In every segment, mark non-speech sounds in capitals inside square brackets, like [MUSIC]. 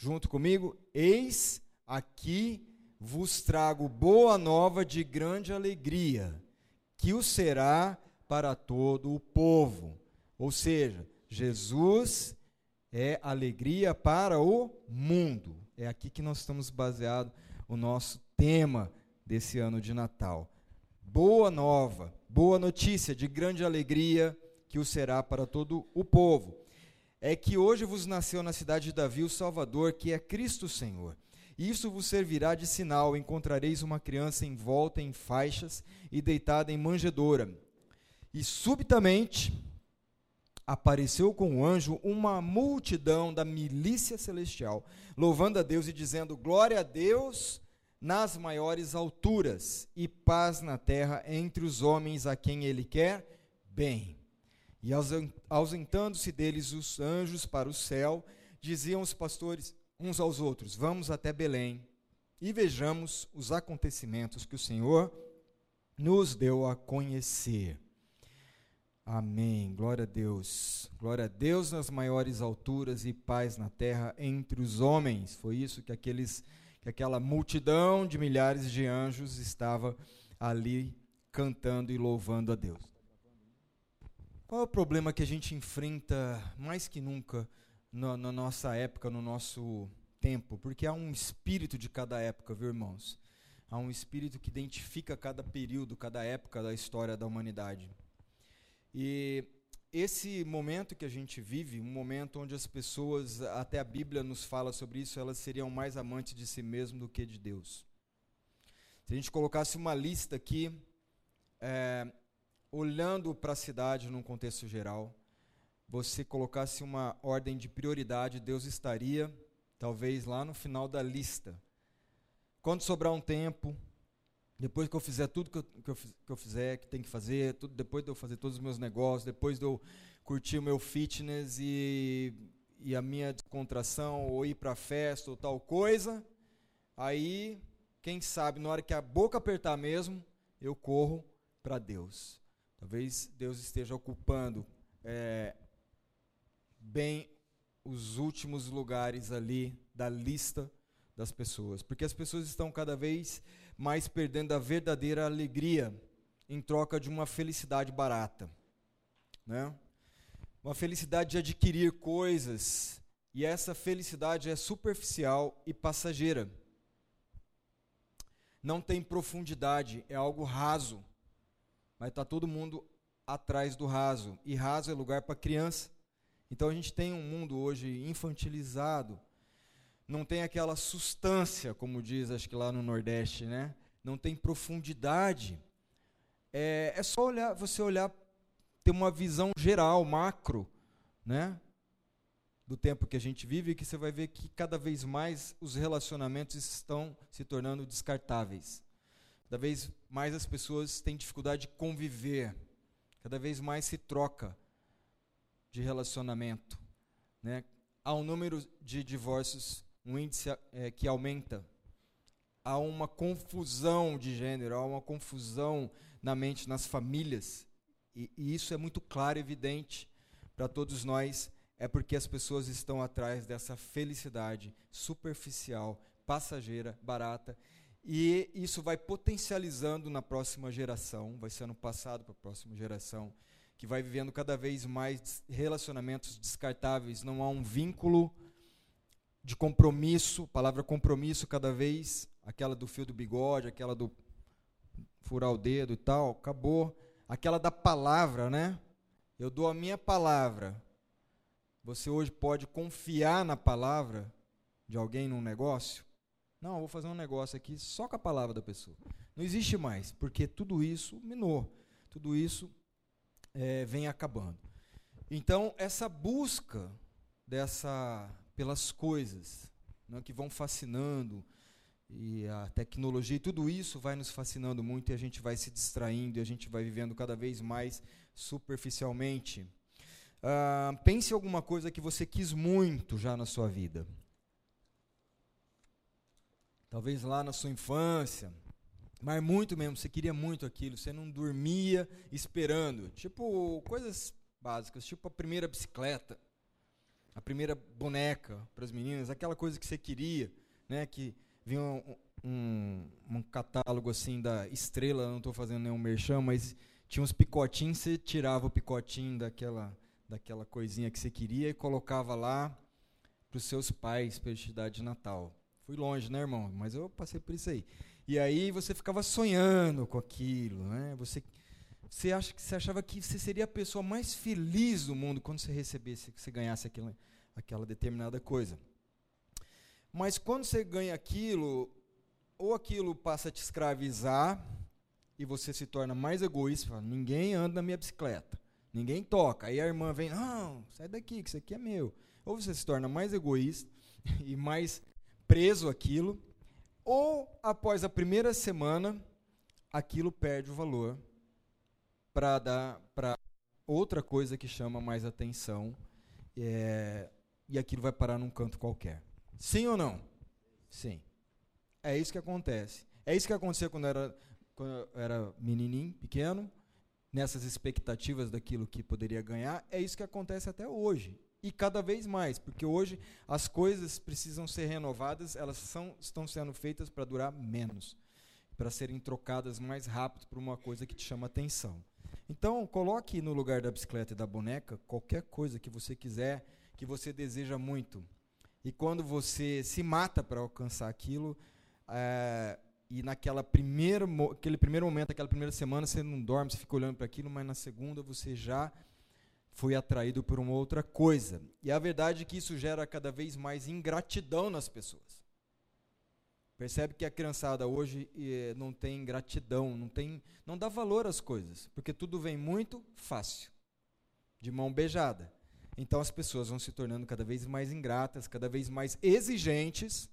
junto comigo? Eis aqui vos trago boa nova de grande alegria, que o será para todo o povo. Ou seja, Jesus é alegria para o mundo. É aqui que nós estamos baseado o nosso tema desse ano de Natal. Boa nova, boa notícia de grande alegria que o será para todo o povo. É que hoje vos nasceu na cidade de Davi o Salvador, que é Cristo Senhor. Isso vos servirá de sinal: encontrareis uma criança envolta em faixas e deitada em manjedoura. E subitamente apareceu com o anjo uma multidão da milícia celestial, louvando a Deus e dizendo: Glória a Deus nas maiores alturas e paz na terra entre os homens a quem ele quer bem. E ausentando-se deles os anjos para o céu, diziam os pastores uns aos outros: Vamos até Belém e vejamos os acontecimentos que o Senhor nos deu a conhecer. Amém. Glória a Deus. Glória a Deus nas maiores alturas e paz na terra entre os homens. Foi isso que aqueles que aquela multidão de milhares de anjos estava ali cantando e louvando a Deus. Qual é o problema que a gente enfrenta mais que nunca na, na nossa época, no nosso tempo? Porque há um espírito de cada época, viu, irmãos? Há um espírito que identifica cada período, cada época da história da humanidade. E esse momento que a gente vive, um momento onde as pessoas, até a Bíblia nos fala sobre isso, elas seriam mais amantes de si mesmo do que de Deus. Se a gente colocasse uma lista aqui, é, olhando para a cidade num contexto geral, você colocasse uma ordem de prioridade, Deus estaria talvez lá no final da lista. Quando sobrar um tempo, depois que eu fizer tudo que eu, que eu, que eu fizer, que tem que fazer, tudo, depois de eu fazer todos os meus negócios, depois de eu curtir o meu fitness e, e a minha descontração, ou ir para festa ou tal coisa, aí, quem sabe, na hora que a boca apertar mesmo, eu corro para Deus. Talvez Deus esteja ocupando é, bem os últimos lugares ali da lista das pessoas, porque as pessoas estão cada vez mais perdendo a verdadeira alegria em troca de uma felicidade barata. Né? Uma felicidade de adquirir coisas, e essa felicidade é superficial e passageira. Não tem profundidade, é algo raso. Mas está todo mundo atrás do raso, e raso é lugar para criança. Então a gente tem um mundo hoje infantilizado, não tem aquela substância, como diz, acho que lá no Nordeste, né? Não tem profundidade. É, é só olhar, você olhar, ter uma visão geral, macro, né? Do tempo que a gente vive, que você vai ver que cada vez mais os relacionamentos estão se tornando descartáveis. Cada vez mais as pessoas têm dificuldade de conviver. Cada vez mais se troca de relacionamento. Né? Há um número de divórcios um índice é, que aumenta. Há uma confusão de gênero, há uma confusão na mente, nas famílias. E, e isso é muito claro e evidente para todos nós. É porque as pessoas estão atrás dessa felicidade superficial, passageira, barata. E isso vai potencializando na próxima geração, vai sendo passado para a próxima geração, que vai vivendo cada vez mais relacionamentos descartáveis. Não há um vínculo de compromisso, palavra compromisso cada vez, aquela do fio do bigode, aquela do furar o dedo e tal, acabou. Aquela da palavra, né? Eu dou a minha palavra. Você hoje pode confiar na palavra de alguém num negócio? Não, vou fazer um negócio aqui só com a palavra da pessoa. Não existe mais, porque tudo isso minou, tudo isso é, vem acabando. Então, essa busca dessa pelas coisas né, que vão fascinando, e a tecnologia e tudo isso vai nos fascinando muito e a gente vai se distraindo e a gente vai vivendo cada vez mais superficialmente. Uh, pense em alguma coisa que você quis muito já na sua vida. Talvez lá na sua infância, mas muito mesmo, você queria muito aquilo, você não dormia esperando. Tipo, coisas básicas, tipo a primeira bicicleta a primeira boneca para as meninas, aquela coisa que você queria, né? Que vinha um, um, um catálogo assim da Estrela, não estou fazendo nenhum merchan, mas tinha uns picotinhos, você tirava o picotinho daquela, daquela coisinha que você queria e colocava lá para os seus pais para te dar de Natal. Fui longe, né, irmão? Mas eu passei por isso aí. E aí você ficava sonhando com aquilo, né? Você você acha você achava que você seria a pessoa mais feliz do mundo quando você recebesse, que você ganhasse aquela, aquela determinada coisa. Mas quando você ganha aquilo, ou aquilo passa a te escravizar e você se torna mais egoísta, ninguém anda na minha bicicleta, ninguém toca. Aí a irmã vem, não, sai daqui, que isso aqui é meu. Ou você se torna mais egoísta [LAUGHS] e mais preso àquilo, ou após a primeira semana, aquilo perde o valor para dar para outra coisa que chama mais atenção é, e aquilo vai parar num canto qualquer. Sim ou não? Sim. É isso que acontece. É isso que acontecia quando era, quando eu era menininho, pequeno, nessas expectativas daquilo que poderia ganhar. É isso que acontece até hoje. E cada vez mais, porque hoje as coisas precisam ser renovadas, elas são, estão sendo feitas para durar menos, para serem trocadas mais rápido por uma coisa que te chama atenção. Então, coloque no lugar da bicicleta e da boneca qualquer coisa que você quiser, que você deseja muito. E quando você se mata para alcançar aquilo, é, e naquela primeira, aquele primeiro momento, aquela primeira semana, você não dorme, você fica olhando para aquilo, mas na segunda você já foi atraído por uma outra coisa. E a verdade é que isso gera cada vez mais ingratidão nas pessoas. Percebe que a criançada hoje eh, não tem gratidão, não tem, não dá valor às coisas, porque tudo vem muito fácil, de mão beijada. Então as pessoas vão se tornando cada vez mais ingratas, cada vez mais exigentes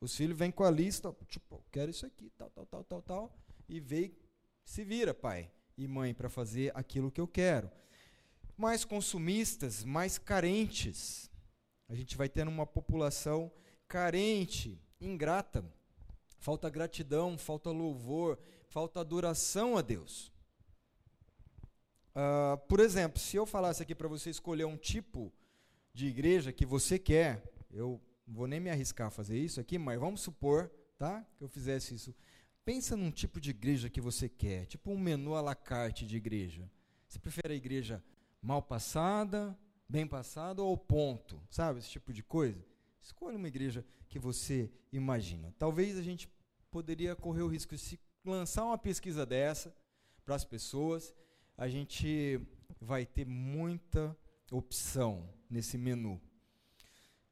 os filhos vêm com a lista, tipo, quero isso aqui, tal, tal, tal, tal, tal, e vem, se vira, pai e mãe, para fazer aquilo que eu quero. Mais consumistas, mais carentes. A gente vai tendo uma população carente, ingrata. Falta gratidão, falta louvor, falta adoração a Deus. Uh, por exemplo, se eu falasse aqui para você escolher um tipo de igreja que você quer, eu vou nem me arriscar a fazer isso aqui, mas vamos supor, tá? Que eu fizesse isso. Pensa num tipo de igreja que você quer, tipo um menu à la carte de igreja. Você prefere a igreja mal passada, bem passada ou ponto? Sabe, esse tipo de coisa? Escolha uma igreja que você imagina. Talvez a gente poderia correr o risco de se lançar uma pesquisa dessa para as pessoas, a gente vai ter muita opção nesse menu.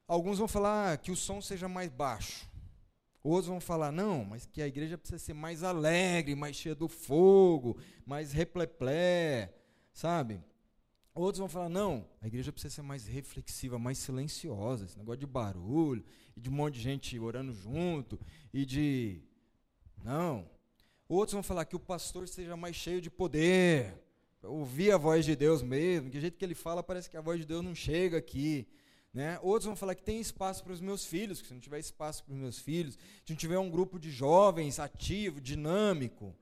Alguns vão falar que o som seja mais baixo. Outros vão falar, não, mas que a igreja precisa ser mais alegre, mais cheia do fogo, mais repleplé, sabe? Outros vão falar, não, a igreja precisa ser mais reflexiva, mais silenciosa, esse negócio de barulho, e de um monte de gente orando junto, e de. Não. Outros vão falar que o pastor seja mais cheio de poder, ouvir a voz de Deus mesmo, que o jeito que ele fala parece que a voz de Deus não chega aqui. Né? Outros vão falar que tem espaço para os meus filhos, que se não tiver espaço para os meus filhos, se não tiver um grupo de jovens ativo, dinâmico,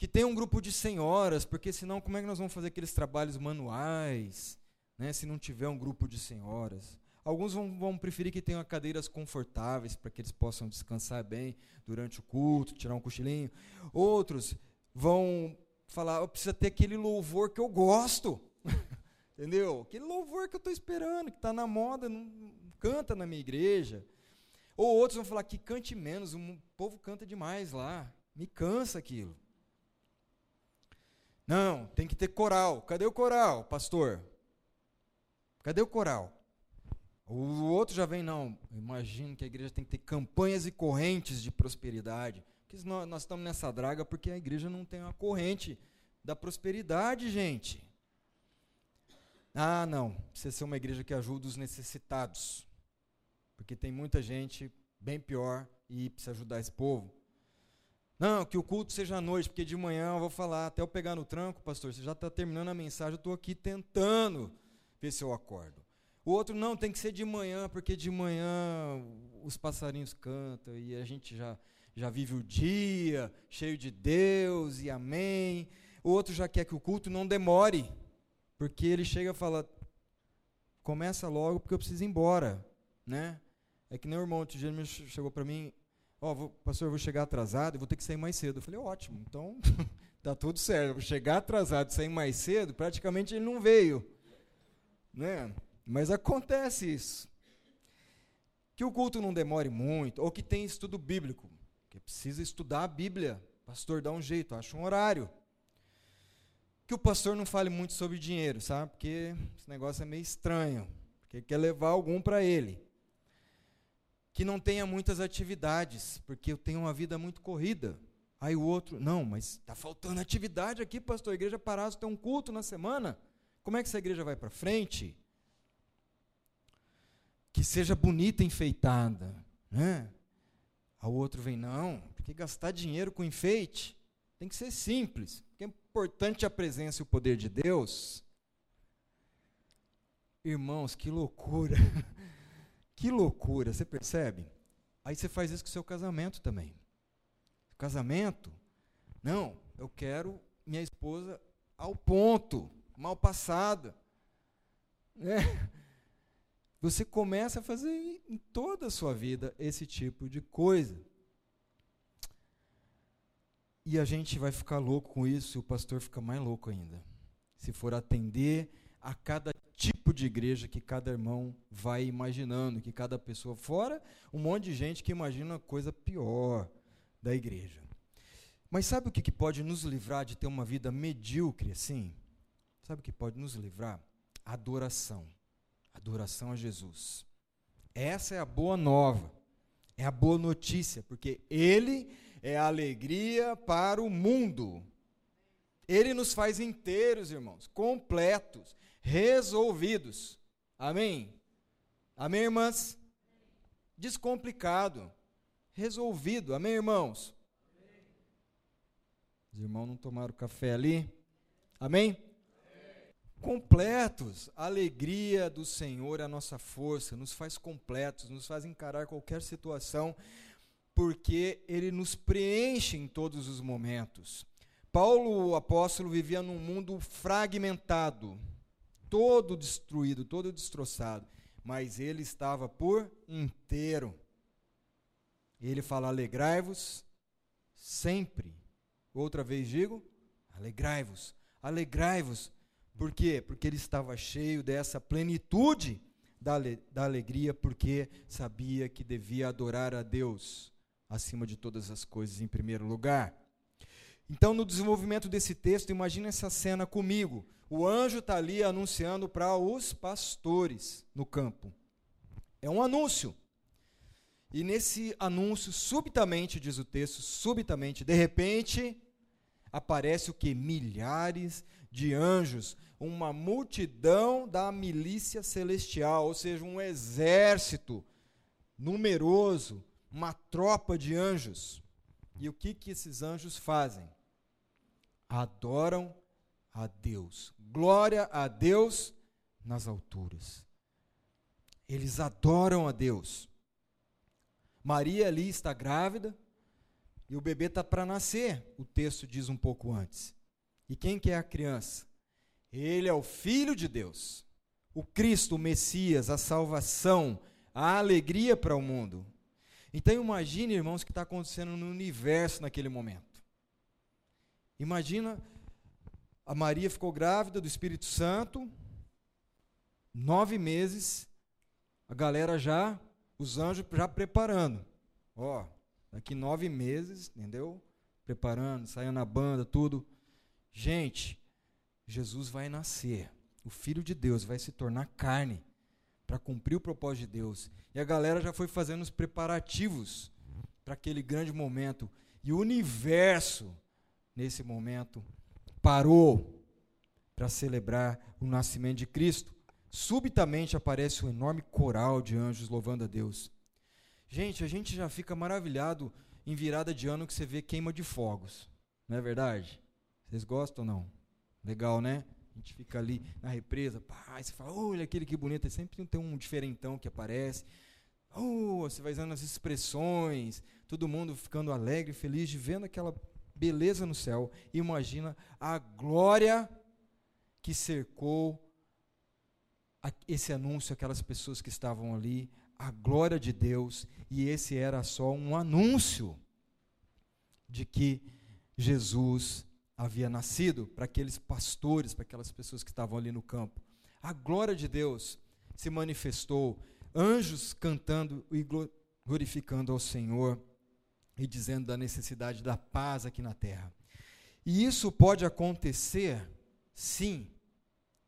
que tem um grupo de senhoras, porque senão como é que nós vamos fazer aqueles trabalhos manuais, né? se não tiver um grupo de senhoras? Alguns vão, vão preferir que tenham cadeiras confortáveis para que eles possam descansar bem durante o culto, tirar um cochilinho. Outros vão falar, precisa ter aquele louvor que eu gosto. [LAUGHS] Entendeu? Aquele louvor que eu estou esperando, que está na moda, não canta na minha igreja. Ou outros vão falar que cante menos, o povo canta demais lá. Me cansa aquilo. Não, tem que ter coral. Cadê o coral, pastor? Cadê o coral? O outro já vem, não. Imagino que a igreja tem que ter campanhas e correntes de prosperidade. Porque nós, nós estamos nessa draga porque a igreja não tem uma corrente da prosperidade, gente. Ah, não, precisa ser uma igreja que ajuda os necessitados. Porque tem muita gente bem pior e precisa ajudar esse povo. Não, que o culto seja à noite, porque de manhã eu vou falar, até eu pegar no tranco, pastor, você já está terminando a mensagem, eu estou aqui tentando ver se eu acordo. O outro, não, tem que ser de manhã, porque de manhã os passarinhos cantam e a gente já, já vive o dia cheio de Deus e amém. O outro já quer que o culto não demore. Porque ele chega e fala: começa logo porque eu preciso ir embora, né? É que nem o irmão outro dia chegou para mim, ó, pastor, eu vou chegar atrasado e vou ter que sair mais cedo. Eu falei, ótimo, então [LAUGHS] tá tudo certo. Vou chegar atrasado e sair mais cedo, praticamente ele não veio, né? Mas acontece isso. Que o culto não demore muito, ou que tem estudo bíblico, que precisa estudar a Bíblia. Pastor, dá um jeito, acha um horário que o pastor não fale muito sobre dinheiro, sabe? Porque esse negócio é meio estranho, porque quer levar algum para ele. Que não tenha muitas atividades, porque eu tenho uma vida muito corrida. Aí o outro, não, mas está faltando atividade aqui, pastor. A igreja parada tem um culto na semana. Como é que essa igreja vai para frente? Que seja bonita, enfeitada, né? Ao outro vem, não, porque gastar dinheiro com enfeite tem que ser simples importante a presença e o poder de Deus. Irmãos, que loucura. [LAUGHS] que loucura, você percebe? Aí você faz isso com o seu casamento também. Casamento? Não, eu quero minha esposa ao ponto, mal passada. É. Você começa a fazer em toda a sua vida esse tipo de coisa. E a gente vai ficar louco com isso e o pastor fica mais louco ainda. Se for atender a cada tipo de igreja que cada irmão vai imaginando, que cada pessoa, fora um monte de gente que imagina coisa pior da igreja. Mas sabe o que, que pode nos livrar de ter uma vida medíocre assim? Sabe o que pode nos livrar? Adoração. Adoração a Jesus. Essa é a boa nova. É a boa notícia, porque Ele é alegria para o mundo. Ele nos faz inteiros, irmãos, completos, resolvidos. Amém? Amém, irmãs? Descomplicado, resolvido. Amém, irmãos? Os irmãos não tomaram café ali? Amém? completos. A alegria do Senhor é a nossa força, nos faz completos, nos faz encarar qualquer situação porque ele nos preenche em todos os momentos. Paulo, o apóstolo, vivia num mundo fragmentado, todo destruído, todo destroçado, mas ele estava por inteiro. Ele fala: alegrai-vos sempre. Outra vez digo: alegrai-vos, alegrai-vos. Por quê? Porque ele estava cheio dessa plenitude da, da alegria, porque sabia que devia adorar a Deus acima de todas as coisas em primeiro lugar. Então, no desenvolvimento desse texto, imagine essa cena comigo. O anjo está ali anunciando para os pastores no campo. É um anúncio. E nesse anúncio, subitamente, diz o texto, subitamente, de repente, aparece o que? Milhares de anjos, uma multidão da milícia celestial, ou seja, um exército numeroso, uma tropa de anjos. E o que, que esses anjos fazem? Adoram a Deus. Glória a Deus nas alturas. Eles adoram a Deus. Maria ali está grávida e o bebê está para nascer, o texto diz um pouco antes. E quem que é a criança? Ele é o Filho de Deus, o Cristo, o Messias, a salvação, a alegria para o mundo. Então imagine, irmãos, o que está acontecendo no universo naquele momento. Imagina, a Maria ficou grávida do Espírito Santo, nove meses, a galera já, os anjos já preparando. Ó, daqui nove meses, entendeu? Preparando, saindo na banda, tudo. Gente, Jesus vai nascer. O Filho de Deus vai se tornar carne para cumprir o propósito de Deus. E a galera já foi fazendo os preparativos para aquele grande momento. E o universo, nesse momento, parou para celebrar o nascimento de Cristo. Subitamente aparece um enorme coral de anjos louvando a Deus. Gente, a gente já fica maravilhado em virada de ano que você vê queima de fogos. Não é verdade? Vocês gostam ou não? Legal, né? A gente fica ali na represa, pá, você fala, olha aquele que bonito, e sempre tem um diferentão que aparece. Oh, você vai usando as expressões, todo mundo ficando alegre, feliz de vendo aquela beleza no céu. Imagina a glória que cercou esse anúncio àquelas pessoas que estavam ali, a glória de Deus, e esse era só um anúncio de que Jesus havia nascido para aqueles pastores, para aquelas pessoas que estavam ali no campo. A glória de Deus se manifestou, anjos cantando e glorificando ao Senhor e dizendo da necessidade da paz aqui na terra. E isso pode acontecer, sim.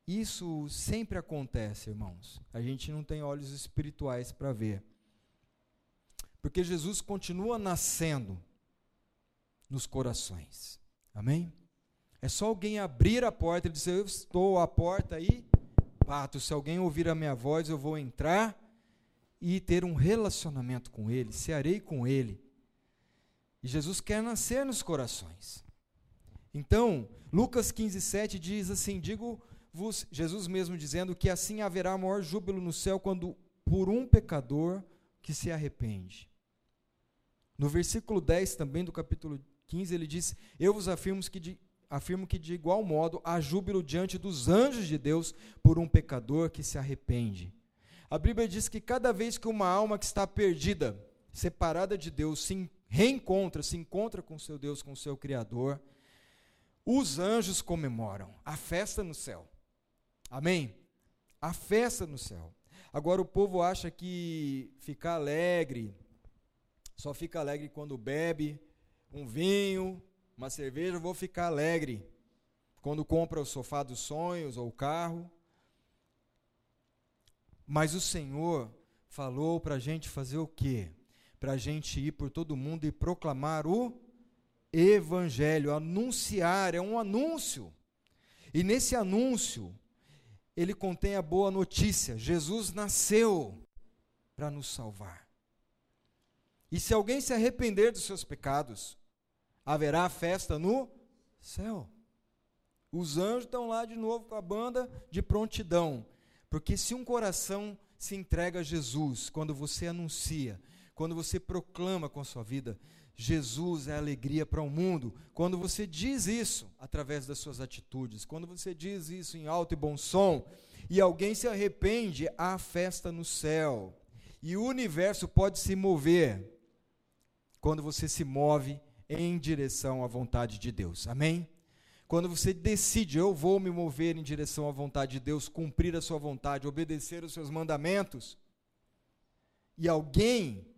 Isso sempre acontece, irmãos. A gente não tem olhos espirituais para ver. Porque Jesus continua nascendo nos corações. Amém? É só alguém abrir a porta e dizer: Eu estou à porta aí, pato. Se alguém ouvir a minha voz, eu vou entrar e ter um relacionamento com Ele, cearei com Ele. E Jesus quer nascer nos corações. Então, Lucas 15, 7 diz assim: Digo-vos, Jesus mesmo dizendo, que assim haverá maior júbilo no céu quando por um pecador que se arrepende. No versículo 10 também do capítulo 15, ele diz: Eu vos afirmo que de, afirmo que de igual modo há júbilo diante dos anjos de Deus por um pecador que se arrepende. A Bíblia diz que cada vez que uma alma que está perdida, separada de Deus, se reencontra, se encontra com seu Deus, com seu Criador, os anjos comemoram a festa no céu. Amém? A festa no céu. Agora o povo acha que ficar alegre, só fica alegre quando bebe um vinho, uma cerveja, vou ficar alegre. Quando compra o sofá dos sonhos ou o carro. Mas o Senhor falou para a gente fazer o quê? Para a gente ir por todo mundo e proclamar o Evangelho, anunciar, é um anúncio. E nesse anúncio, ele contém a boa notícia: Jesus nasceu para nos salvar. E se alguém se arrepender dos seus pecados, haverá festa no céu. Os anjos estão lá de novo com a banda de prontidão. Porque se um coração se entrega a Jesus, quando você anuncia, quando você proclama com a sua vida, Jesus é alegria para o mundo. Quando você diz isso através das suas atitudes, quando você diz isso em alto e bom som, e alguém se arrepende, há festa no céu. E o universo pode se mover quando você se move em direção à vontade de Deus. Amém? Quando você decide, eu vou me mover em direção à vontade de Deus, cumprir a sua vontade, obedecer os seus mandamentos, e alguém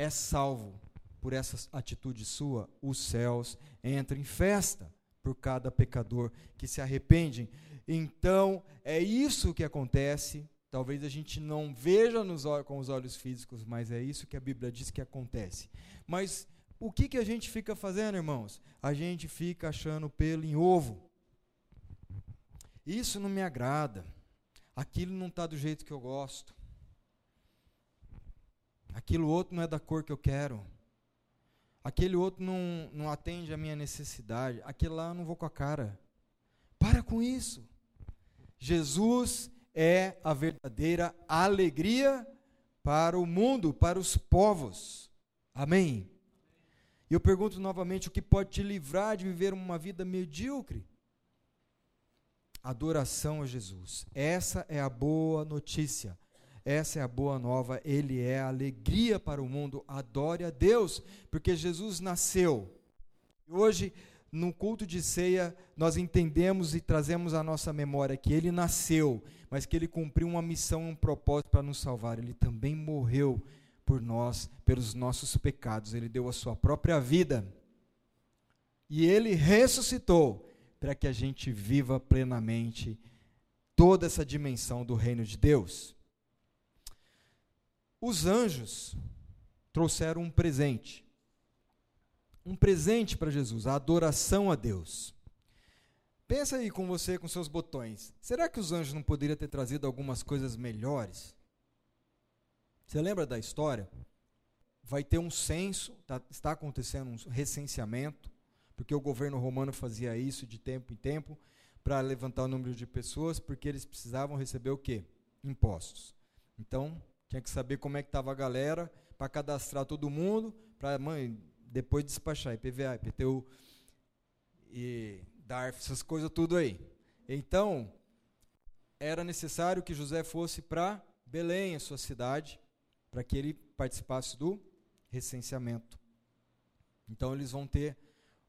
é salvo por essa atitude sua, os céus entram em festa por cada pecador que se arrepende. Então, é isso que acontece. Talvez a gente não veja nos, com os olhos físicos, mas é isso que a Bíblia diz que acontece. Mas o que, que a gente fica fazendo, irmãos? A gente fica achando pelo em ovo. Isso não me agrada. Aquilo não está do jeito que eu gosto. Aquilo outro não é da cor que eu quero. Aquele outro não, não atende a minha necessidade. Aquele lá eu não vou com a cara. Para com isso. Jesus é a verdadeira alegria para o mundo, para os povos. Amém? E eu pergunto novamente: o que pode te livrar de viver uma vida medíocre? Adoração a Jesus. Essa é a boa notícia. Essa é a boa nova. Ele é a alegria para o mundo. Adore a Deus, porque Jesus nasceu. Hoje, no culto de ceia, nós entendemos e trazemos à nossa memória que ele nasceu, mas que ele cumpriu uma missão, um propósito para nos salvar. Ele também morreu por nós, pelos nossos pecados. Ele deu a sua própria vida. E ele ressuscitou para que a gente viva plenamente toda essa dimensão do reino de Deus. Os anjos trouxeram um presente. Um presente para Jesus, a adoração a Deus. Pensa aí com você, com seus botões. Será que os anjos não poderiam ter trazido algumas coisas melhores? Você lembra da história? Vai ter um censo, tá, está acontecendo um recenseamento, porque o governo romano fazia isso de tempo em tempo para levantar o número de pessoas, porque eles precisavam receber o quê? Impostos. Então, tinha que saber como é que estava a galera para cadastrar todo mundo, para mãe depois despachar IPVA, IPTU e DARF, essas coisas tudo aí. Então, era necessário que José fosse para Belém, a sua cidade, para que ele participasse do recenseamento. Então eles vão ter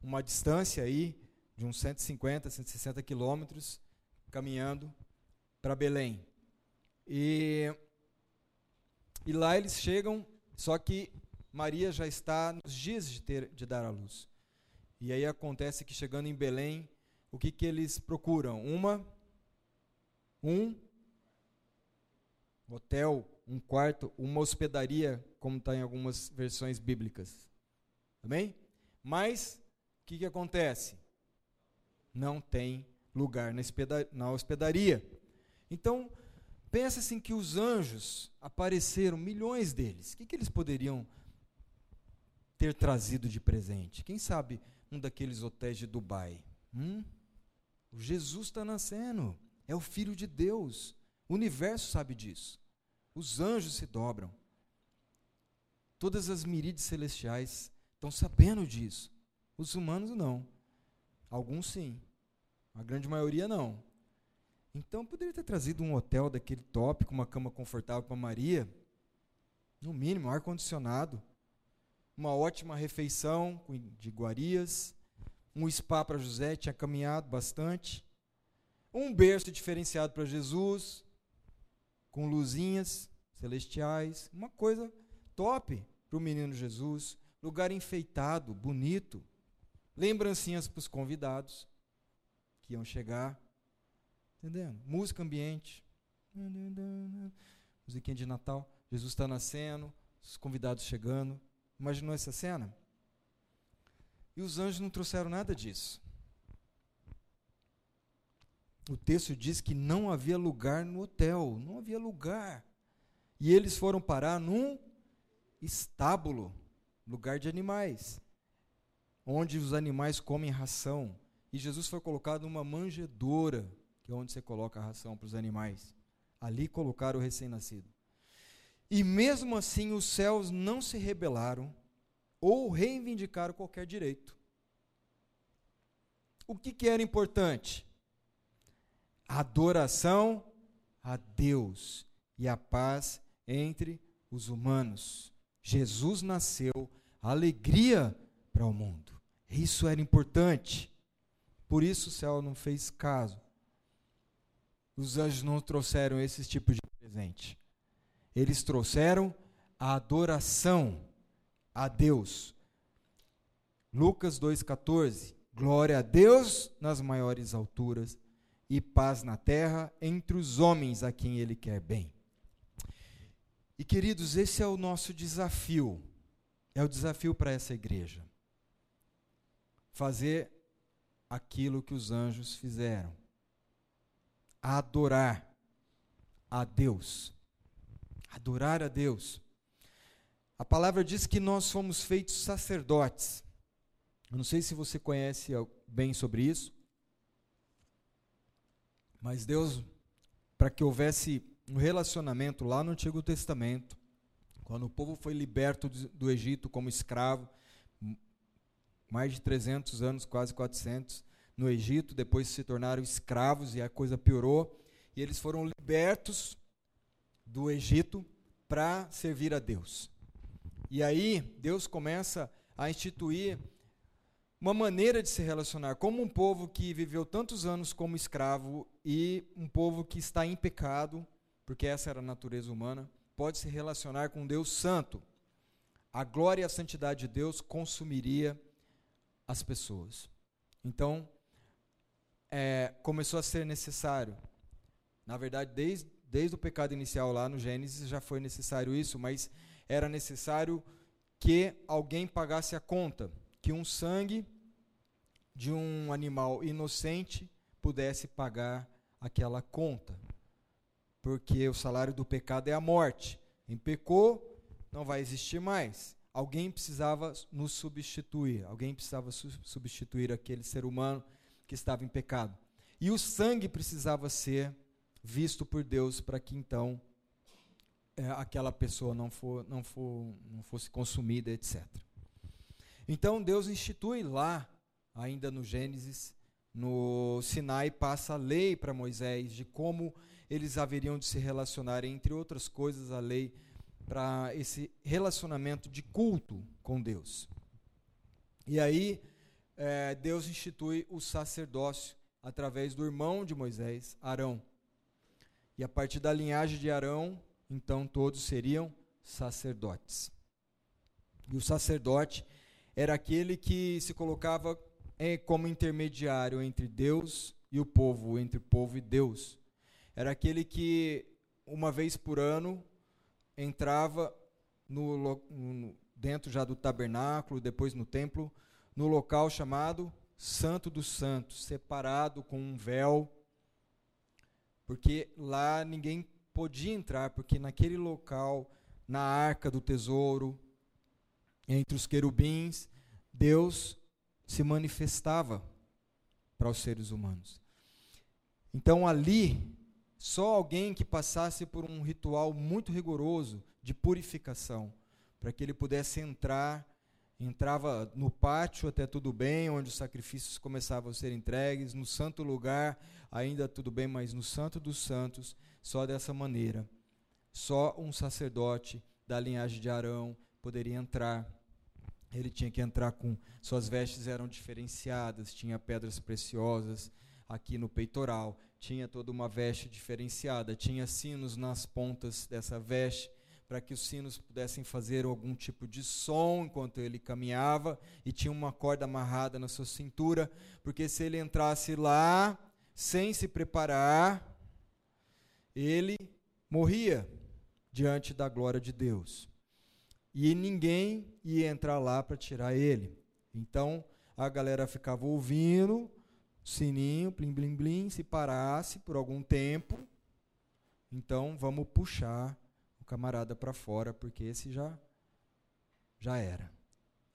uma distância aí de uns 150, 160 quilômetros caminhando para Belém. E, e lá eles chegam, só que Maria já está nos dias de, ter, de dar à luz. E aí acontece que chegando em Belém, o que, que eles procuram? Uma, um hotel, um quarto, uma hospedaria, como está em algumas versões bíblicas. Amém? Mas, o que, que acontece? Não tem lugar na hospedaria. Então, pensa assim que os anjos apareceram, milhões deles. O que, que eles poderiam ter trazido de presente? Quem sabe um daqueles hotéis de Dubai? Hum? O Jesus está nascendo. É o Filho de Deus. O universo sabe disso. Os anjos se dobram. Todas as miríades celestiais estão sabendo disso. Os humanos não. Alguns sim. A grande maioria não. Então poderia ter trazido um hotel daquele top, com uma cama confortável para Maria. No mínimo, ar condicionado. Uma ótima refeição de iguarias. Um spa para José, tinha caminhado bastante. Um berço diferenciado para Jesus, com luzinhas celestiais. Uma coisa top para o menino Jesus. Lugar enfeitado, bonito. Lembrancinhas para os convidados que iam chegar. Entendendo? Música ambiente. Musiquinha de Natal. Jesus está nascendo, os convidados chegando. Imaginou essa cena? E os anjos não trouxeram nada disso. O texto diz que não havia lugar no hotel, não havia lugar. E eles foram parar num estábulo, lugar de animais, onde os animais comem ração. E Jesus foi colocado numa manjedoura, é onde você coloca a ração para os animais. Ali colocaram o recém-nascido. E mesmo assim os céus não se rebelaram ou reivindicaram qualquer direito. O que, que era importante? Adoração a Deus e a paz entre os humanos. Jesus nasceu, alegria para o mundo. Isso era importante. Por isso o céu não fez caso. Os anjos não trouxeram esse tipo de presente. Eles trouxeram a adoração a Deus. Lucas 2,14. Glória a Deus nas maiores alturas e paz na terra entre os homens a quem Ele quer bem. E queridos, esse é o nosso desafio. É o desafio para essa igreja. Fazer aquilo que os anjos fizeram. Adorar a Deus. Adorar a Deus. A palavra diz que nós somos feitos sacerdotes. Eu não sei se você conhece bem sobre isso, mas Deus, para que houvesse um relacionamento lá no Antigo Testamento, quando o povo foi liberto do Egito como escravo, mais de 300 anos, quase 400, no Egito, depois se tornaram escravos e a coisa piorou, e eles foram libertos do Egito para servir a Deus. E aí Deus começa a instituir uma maneira de se relacionar como um povo que viveu tantos anos como escravo e um povo que está em pecado, porque essa era a natureza humana, pode se relacionar com Deus santo. A glória e a santidade de Deus consumiria as pessoas. Então, é, começou a ser necessário. Na verdade, desde, desde o pecado inicial lá no Gênesis já foi necessário isso, mas era necessário que alguém pagasse a conta, que um sangue de um animal inocente pudesse pagar aquela conta. Porque o salário do pecado é a morte. Em pecou, não vai existir mais. Alguém precisava nos substituir, alguém precisava su substituir aquele ser humano que estava em pecado. E o sangue precisava ser visto por Deus para que então é, aquela pessoa não, for, não, for, não fosse consumida, etc. Então Deus institui lá, ainda no Gênesis, no Sinai, passa a lei para Moisés de como eles haveriam de se relacionar, entre outras coisas, a lei para esse relacionamento de culto com Deus. E aí, é, Deus institui o sacerdócio através do irmão de Moisés, Arão. E a partir da linhagem de Arão, então todos seriam sacerdotes. E o sacerdote era aquele que se colocava é, como intermediário entre Deus e o povo, entre o povo e Deus. Era aquele que, uma vez por ano, entrava no, no, dentro já do tabernáculo, depois no templo, no local chamado Santo dos Santos, separado com um véu, porque lá ninguém podia entrar, porque naquele local, na arca do tesouro, entre os querubins, Deus se manifestava para os seres humanos. Então ali, só alguém que passasse por um ritual muito rigoroso de purificação, para que ele pudesse entrar, entrava no pátio até tudo bem, onde os sacrifícios começavam a ser entregues, no santo lugar ainda tudo bem, mas no santo dos santos, só dessa maneira. Só um sacerdote da linhagem de Arão poderia entrar ele tinha que entrar com suas vestes eram diferenciadas, tinha pedras preciosas aqui no peitoral, tinha toda uma veste diferenciada, tinha sinos nas pontas dessa veste para que os sinos pudessem fazer algum tipo de som enquanto ele caminhava e tinha uma corda amarrada na sua cintura, porque se ele entrasse lá sem se preparar, ele morria diante da glória de Deus e ninguém ia entrar lá para tirar ele. Então a galera ficava ouvindo, sininho, blim blim blim, se parasse por algum tempo, então vamos puxar camarada para fora, porque esse já já era.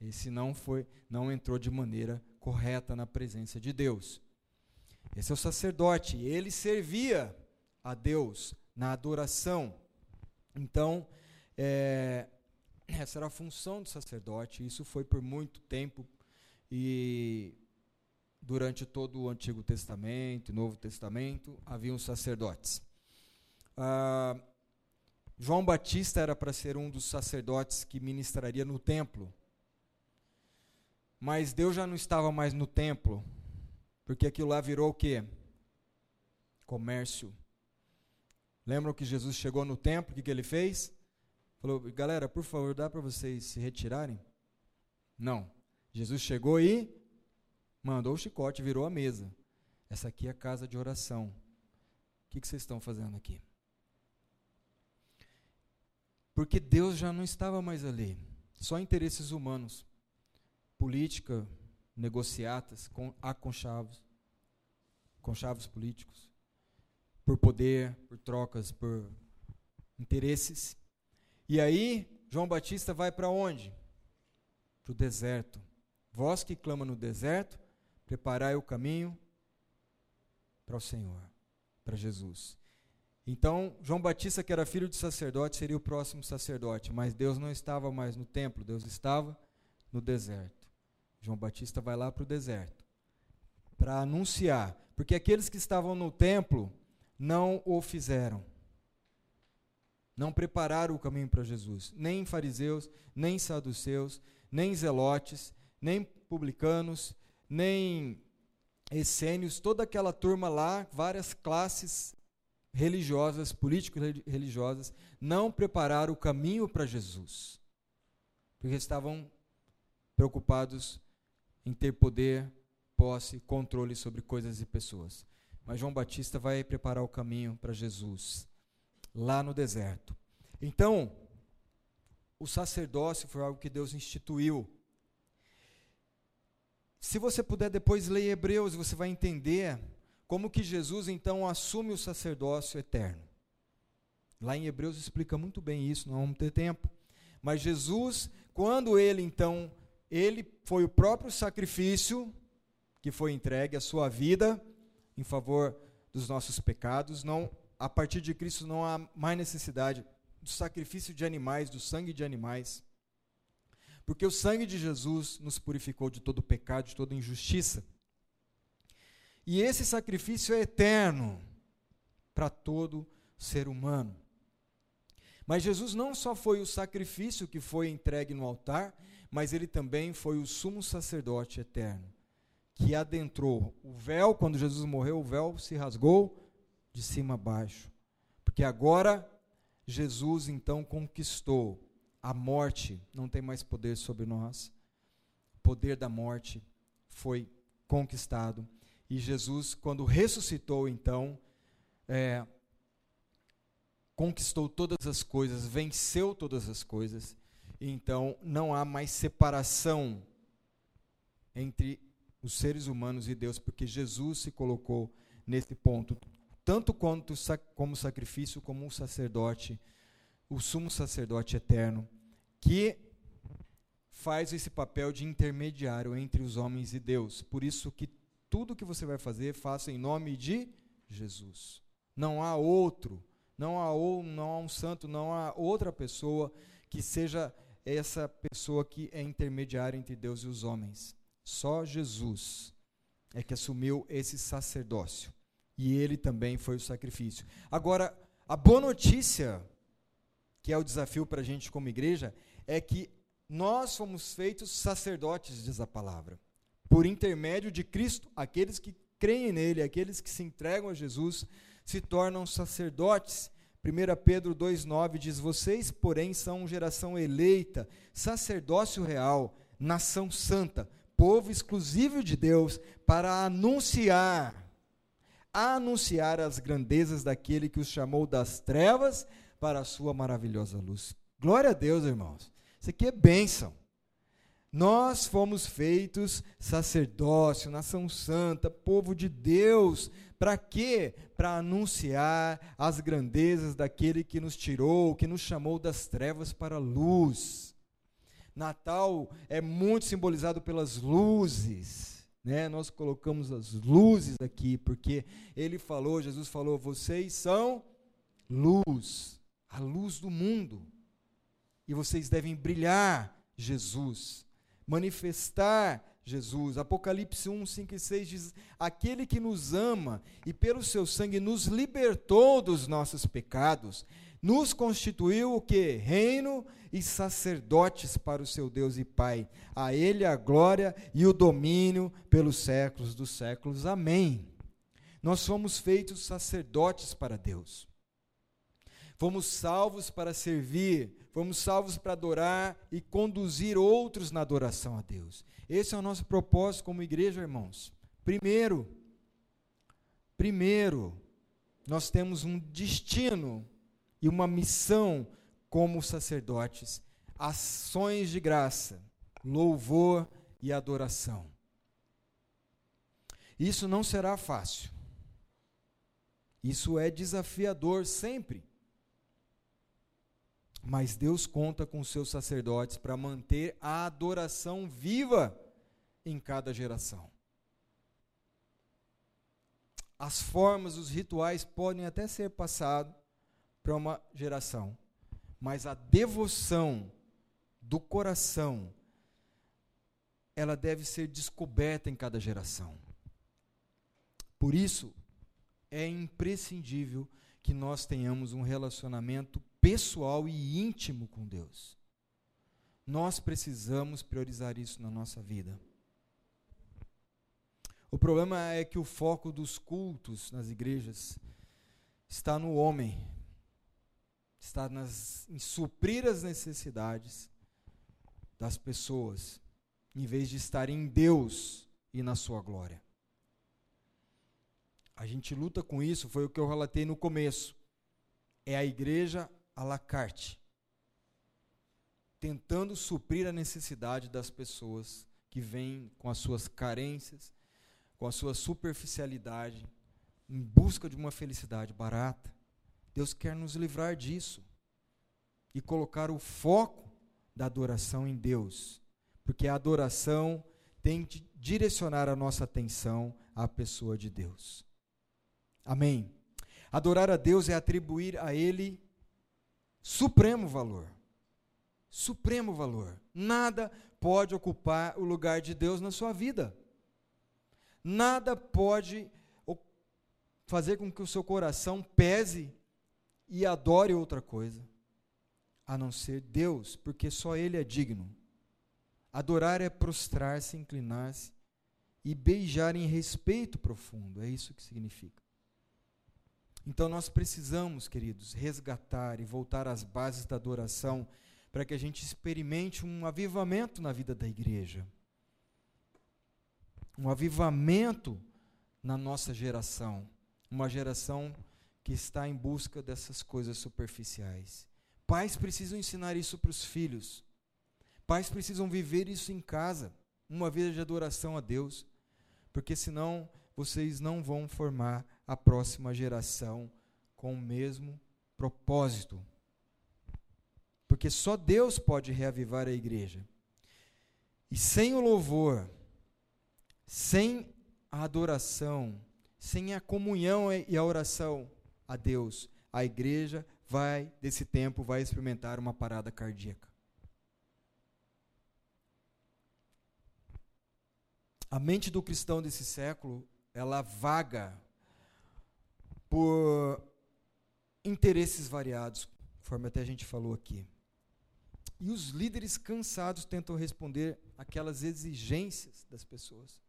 Esse não foi, não entrou de maneira correta na presença de Deus. Esse é o sacerdote, ele servia a Deus na adoração. Então, é, essa era a função do sacerdote, isso foi por muito tempo e durante todo o Antigo Testamento e Novo Testamento haviam sacerdotes. Ah, João Batista era para ser um dos sacerdotes que ministraria no templo, mas Deus já não estava mais no templo, porque aquilo lá virou o quê? Comércio. Lembram que Jesus chegou no templo, o que, que ele fez? Falou, galera, por favor, dá para vocês se retirarem? Não. Jesus chegou e mandou o chicote, virou a mesa. Essa aqui é a casa de oração. O que, que vocês estão fazendo aqui? Porque Deus já não estava mais ali. Só interesses humanos. Política, negociatas, com, aconchavos. Conchavos políticos. Por poder, por trocas, por interesses. E aí, João Batista vai para onde? Para o deserto. Vós que clama no deserto, preparai o caminho para o Senhor, para Jesus. Então, João Batista, que era filho de sacerdote, seria o próximo sacerdote, mas Deus não estava mais no templo, Deus estava no deserto. João Batista vai lá para o deserto para anunciar, porque aqueles que estavam no templo não o fizeram não prepararam o caminho para Jesus. Nem fariseus, nem saduceus, nem zelotes, nem publicanos, nem essênios, toda aquela turma lá, várias classes religiosas, político-religiosas, não prepararam o caminho para Jesus. Porque estavam preocupados em ter poder, posse, controle sobre coisas e pessoas. Mas João Batista vai preparar o caminho para Jesus lá no deserto. Então, o sacerdócio foi algo que Deus instituiu. Se você puder depois ler Hebreus, você vai entender como que Jesus então assume o sacerdócio eterno. Lá em Hebreus explica muito bem isso, não vamos ter tempo. Mas Jesus, quando ele então, ele foi o próprio sacrifício que foi entregue a sua vida em favor dos nossos pecados, não a partir de Cristo não há mais necessidade do sacrifício de animais, do sangue de animais. Porque o sangue de Jesus nos purificou de todo pecado, de toda injustiça. E esse sacrifício é eterno. para todo ser humano. Mas Jesus não só foi o sacrifício que foi entregue no altar, mas ele também foi o sumo sacerdote eterno, que adentrou o véu, quando Jesus morreu, o véu se rasgou de cima a baixo. Porque agora Jesus então conquistou a morte, não tem mais poder sobre nós. O poder da morte foi conquistado. E Jesus, quando ressuscitou, então, é, conquistou todas as coisas, venceu todas as coisas. Então, não há mais separação entre os seres humanos e Deus, porque Jesus se colocou nesse ponto, tanto quanto como sacrifício, como um sacerdote, o sumo sacerdote eterno, que faz esse papel de intermediário entre os homens e Deus. Por isso que tudo que você vai fazer, faça em nome de Jesus. Não há outro, não há, ou, não há um santo, não há outra pessoa que seja essa pessoa que é intermediária entre Deus e os homens. Só Jesus é que assumiu esse sacerdócio. E ele também foi o sacrifício. Agora, a boa notícia, que é o desafio para a gente como igreja, é que nós fomos feitos sacerdotes, diz a palavra. Por intermédio de Cristo, aqueles que creem nele, aqueles que se entregam a Jesus, se tornam sacerdotes. 1 Pedro 2,9 diz: Vocês, porém, são geração eleita, sacerdócio real, nação santa, povo exclusivo de Deus, para anunciar, anunciar as grandezas daquele que os chamou das trevas para a sua maravilhosa luz. Glória a Deus, irmãos. Isso aqui é bênção. Nós fomos feitos sacerdócio, nação santa, povo de Deus. Para quê? Para anunciar as grandezas daquele que nos tirou, que nos chamou das trevas para a luz. Natal é muito simbolizado pelas luzes. Né? Nós colocamos as luzes aqui, porque ele falou, Jesus falou: vocês são luz, a luz do mundo e vocês devem brilhar Jesus, manifestar Jesus. Apocalipse 1, 5 e 6 diz: Aquele que nos ama e pelo seu sangue nos libertou dos nossos pecados, nos constituiu o que? Reino e sacerdotes para o seu Deus e Pai. A Ele a glória e o domínio pelos séculos dos séculos. Amém. Nós somos feitos sacerdotes para Deus. Fomos salvos para servir, fomos salvos para adorar e conduzir outros na adoração a Deus. Esse é o nosso propósito como igreja, irmãos. Primeiro, primeiro, nós temos um destino e uma missão como sacerdotes, ações de graça, louvor e adoração. Isso não será fácil. Isso é desafiador sempre. Mas Deus conta com seus sacerdotes para manter a adoração viva em cada geração. As formas, os rituais podem até ser passados para uma geração, mas a devoção do coração ela deve ser descoberta em cada geração. Por isso, é imprescindível que nós tenhamos um relacionamento pessoal e íntimo com Deus. Nós precisamos priorizar isso na nossa vida. O problema é que o foco dos cultos nas igrejas está no homem, está nas, em suprir as necessidades das pessoas, em vez de estar em Deus e na sua glória. A gente luta com isso, foi o que eu relatei no começo. É a igreja à la carte, tentando suprir a necessidade das pessoas que vêm com as suas carências, com a sua superficialidade, em busca de uma felicidade barata. Deus quer nos livrar disso e colocar o foco da adoração em Deus, porque a adoração tem de direcionar a nossa atenção à pessoa de Deus. Amém. Adorar a Deus é atribuir a Ele supremo valor. Supremo valor. Nada pode ocupar o lugar de Deus na sua vida. Nada pode fazer com que o seu coração pese e adore outra coisa, a não ser Deus, porque só Ele é digno. Adorar é prostrar-se, inclinar-se e beijar em respeito profundo, é isso que significa. Então nós precisamos, queridos, resgatar e voltar às bases da adoração para que a gente experimente um avivamento na vida da igreja. Um avivamento na nossa geração. Uma geração que está em busca dessas coisas superficiais. Pais precisam ensinar isso para os filhos. Pais precisam viver isso em casa, uma vida de adoração a Deus, porque senão vocês não vão formar a próxima geração com o mesmo propósito. Porque só Deus pode reavivar a igreja. E sem o louvor, sem a adoração, sem a comunhão e a oração, a Deus, a igreja vai, desse tempo, vai experimentar uma parada cardíaca. A mente do cristão desse século, ela vaga por interesses variados, conforme até a gente falou aqui. E os líderes cansados tentam responder aquelas exigências das pessoas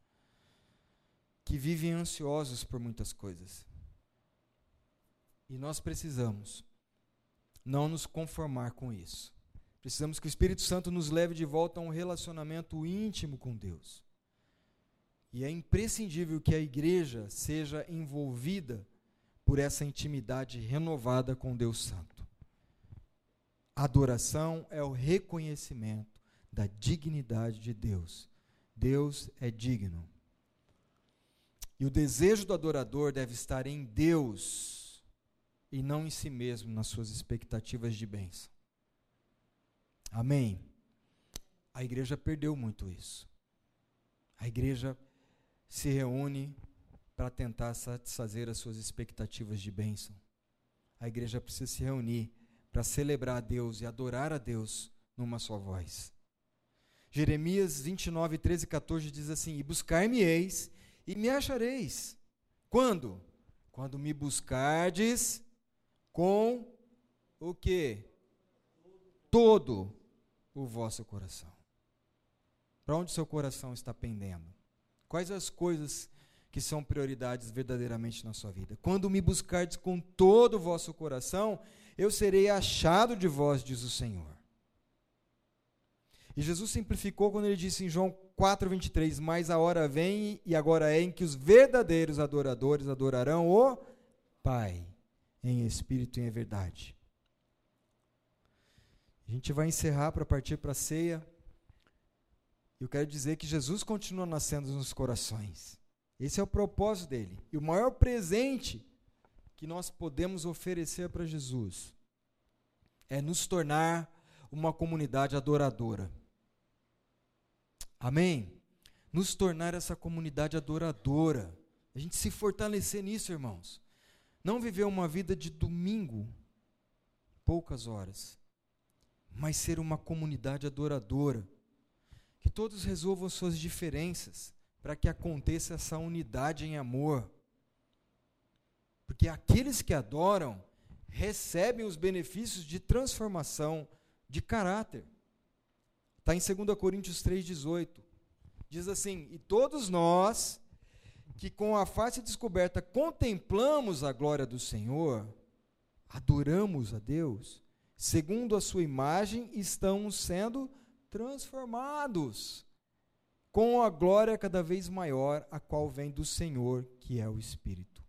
que vivem ansiosos por muitas coisas. E nós precisamos não nos conformar com isso. Precisamos que o Espírito Santo nos leve de volta a um relacionamento íntimo com Deus. E é imprescindível que a igreja seja envolvida por essa intimidade renovada com Deus Santo. Adoração é o reconhecimento da dignidade de Deus. Deus é digno. E o desejo do adorador deve estar em Deus e não em si mesmo, nas suas expectativas de bênção. Amém? A igreja perdeu muito isso. A igreja se reúne para tentar satisfazer as suas expectativas de bênção. A igreja precisa se reunir para celebrar a Deus e adorar a Deus numa só voz. Jeremias 29, 13 e 14 diz assim: E buscar-me-eis e me achareis. Quando? Quando me buscardes com o que? Todo o vosso coração. Para onde seu coração está pendendo? Quais as coisas que são prioridades verdadeiramente na sua vida? Quando me buscardes com todo o vosso coração, eu serei achado de vós, diz o Senhor. E Jesus simplificou quando ele disse em João 4:23, mas a hora vem e agora é em que os verdadeiros adoradores adorarão o Pai em espírito e em verdade. A gente vai encerrar para partir para a ceia. Eu quero dizer que Jesus continua nascendo nos corações. Esse é o propósito dele. E o maior presente que nós podemos oferecer para Jesus é nos tornar uma comunidade adoradora. Amém? Nos tornar essa comunidade adoradora. A gente se fortalecer nisso, irmãos. Não viver uma vida de domingo, poucas horas, mas ser uma comunidade adoradora. Que todos resolvam suas diferenças, para que aconteça essa unidade em amor. Porque aqueles que adoram recebem os benefícios de transformação de caráter. Está em 2 Coríntios 3,18. Diz assim: E todos nós, que com a face descoberta contemplamos a glória do Senhor, adoramos a Deus, segundo a sua imagem, estamos sendo transformados com a glória cada vez maior, a qual vem do Senhor, que é o Espírito.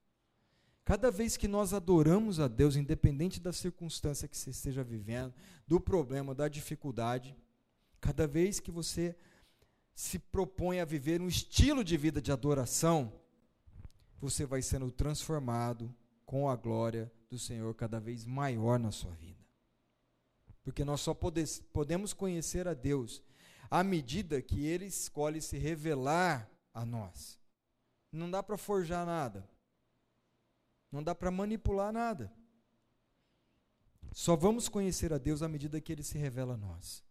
Cada vez que nós adoramos a Deus, independente da circunstância que você esteja vivendo, do problema, da dificuldade, cada vez que você se propõe a viver um estilo de vida de adoração, você vai sendo transformado com a glória do Senhor cada vez maior na sua vida. Porque nós só pode, podemos conhecer a Deus à medida que Ele escolhe se revelar a nós. Não dá para forjar nada. Não dá para manipular nada. Só vamos conhecer a Deus à medida que Ele se revela a nós.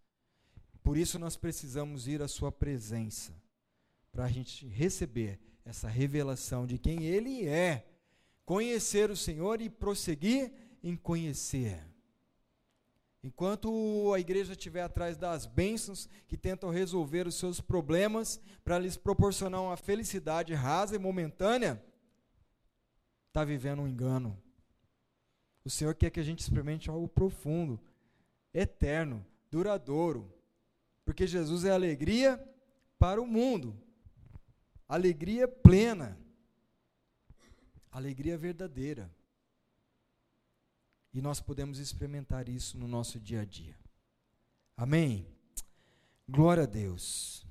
Por isso nós precisamos ir à Sua presença, para a gente receber essa revelação de quem Ele é, conhecer o Senhor e prosseguir em conhecer. Enquanto a igreja estiver atrás das bênçãos que tentam resolver os seus problemas para lhes proporcionar uma felicidade rasa e momentânea, está vivendo um engano. O Senhor quer que a gente experimente algo profundo, eterno, duradouro. Porque Jesus é alegria para o mundo, alegria plena, alegria verdadeira. E nós podemos experimentar isso no nosso dia a dia. Amém? Glória a Deus.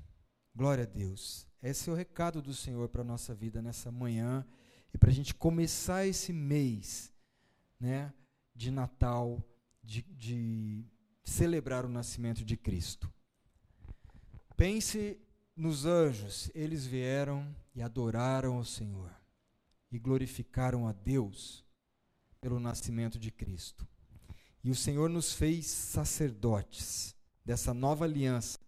Glória a Deus. Esse é o recado do Senhor para a nossa vida nessa manhã e para a gente começar esse mês né, de Natal, de, de celebrar o nascimento de Cristo. Pense nos anjos, eles vieram e adoraram o Senhor e glorificaram a Deus pelo nascimento de Cristo. E o Senhor nos fez sacerdotes dessa nova aliança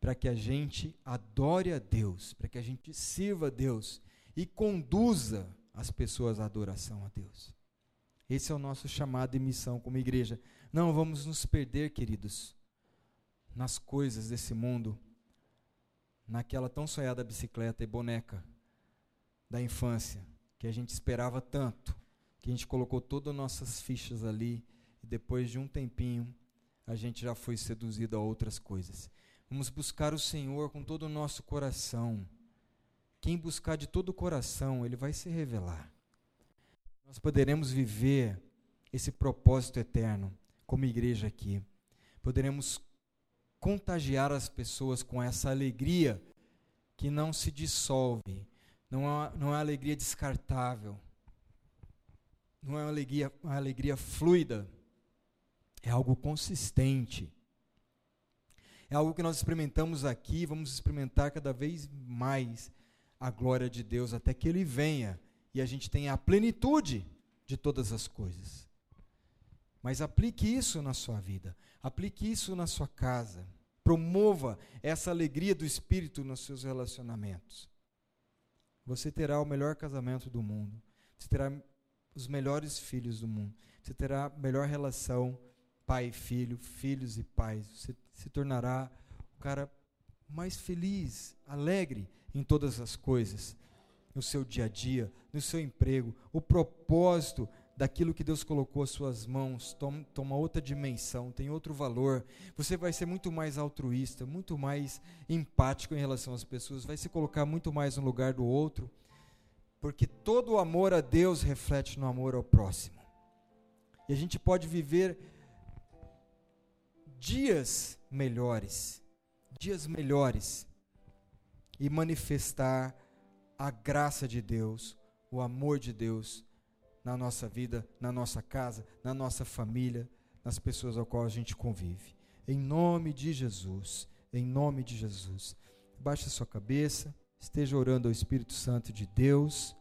para que a gente adore a Deus, para que a gente sirva a Deus e conduza as pessoas à adoração a Deus. Esse é o nosso chamado e missão como igreja. Não vamos nos perder, queridos, nas coisas desse mundo, naquela tão sonhada bicicleta e boneca da infância, que a gente esperava tanto que a gente colocou todas as nossas fichas ali e depois de um tempinho a gente já foi seduzido a outras coisas. Vamos buscar o Senhor com todo o nosso coração. Quem buscar de todo o coração, ele vai se revelar. Nós poderemos viver esse propósito eterno como igreja aqui. Poderemos contagiar as pessoas com essa alegria que não se dissolve, não é, não é alegria descartável, não é uma alegria, uma alegria fluida, é algo consistente. É algo que nós experimentamos aqui, vamos experimentar cada vez mais a glória de Deus até que Ele venha e a gente tenha a plenitude de todas as coisas. Mas aplique isso na sua vida, aplique isso na sua casa, promova essa alegria do Espírito nos seus relacionamentos. Você terá o melhor casamento do mundo, você terá os melhores filhos do mundo. Você terá melhor relação pai e filho, filhos e pais. Você se tornará o cara mais feliz, alegre em todas as coisas, no seu dia a dia, no seu emprego. O propósito daquilo que Deus colocou às suas mãos toma, toma outra dimensão, tem outro valor. Você vai ser muito mais altruísta, muito mais empático em relação às pessoas, vai se colocar muito mais no lugar do outro porque todo o amor a Deus reflete no amor ao próximo. E a gente pode viver dias melhores, dias melhores, e manifestar a graça de Deus, o amor de Deus na nossa vida, na nossa casa, na nossa família, nas pessoas ao qual a gente convive. Em nome de Jesus, em nome de Jesus. Baixe a sua cabeça. Esteja orando ao Espírito Santo de Deus.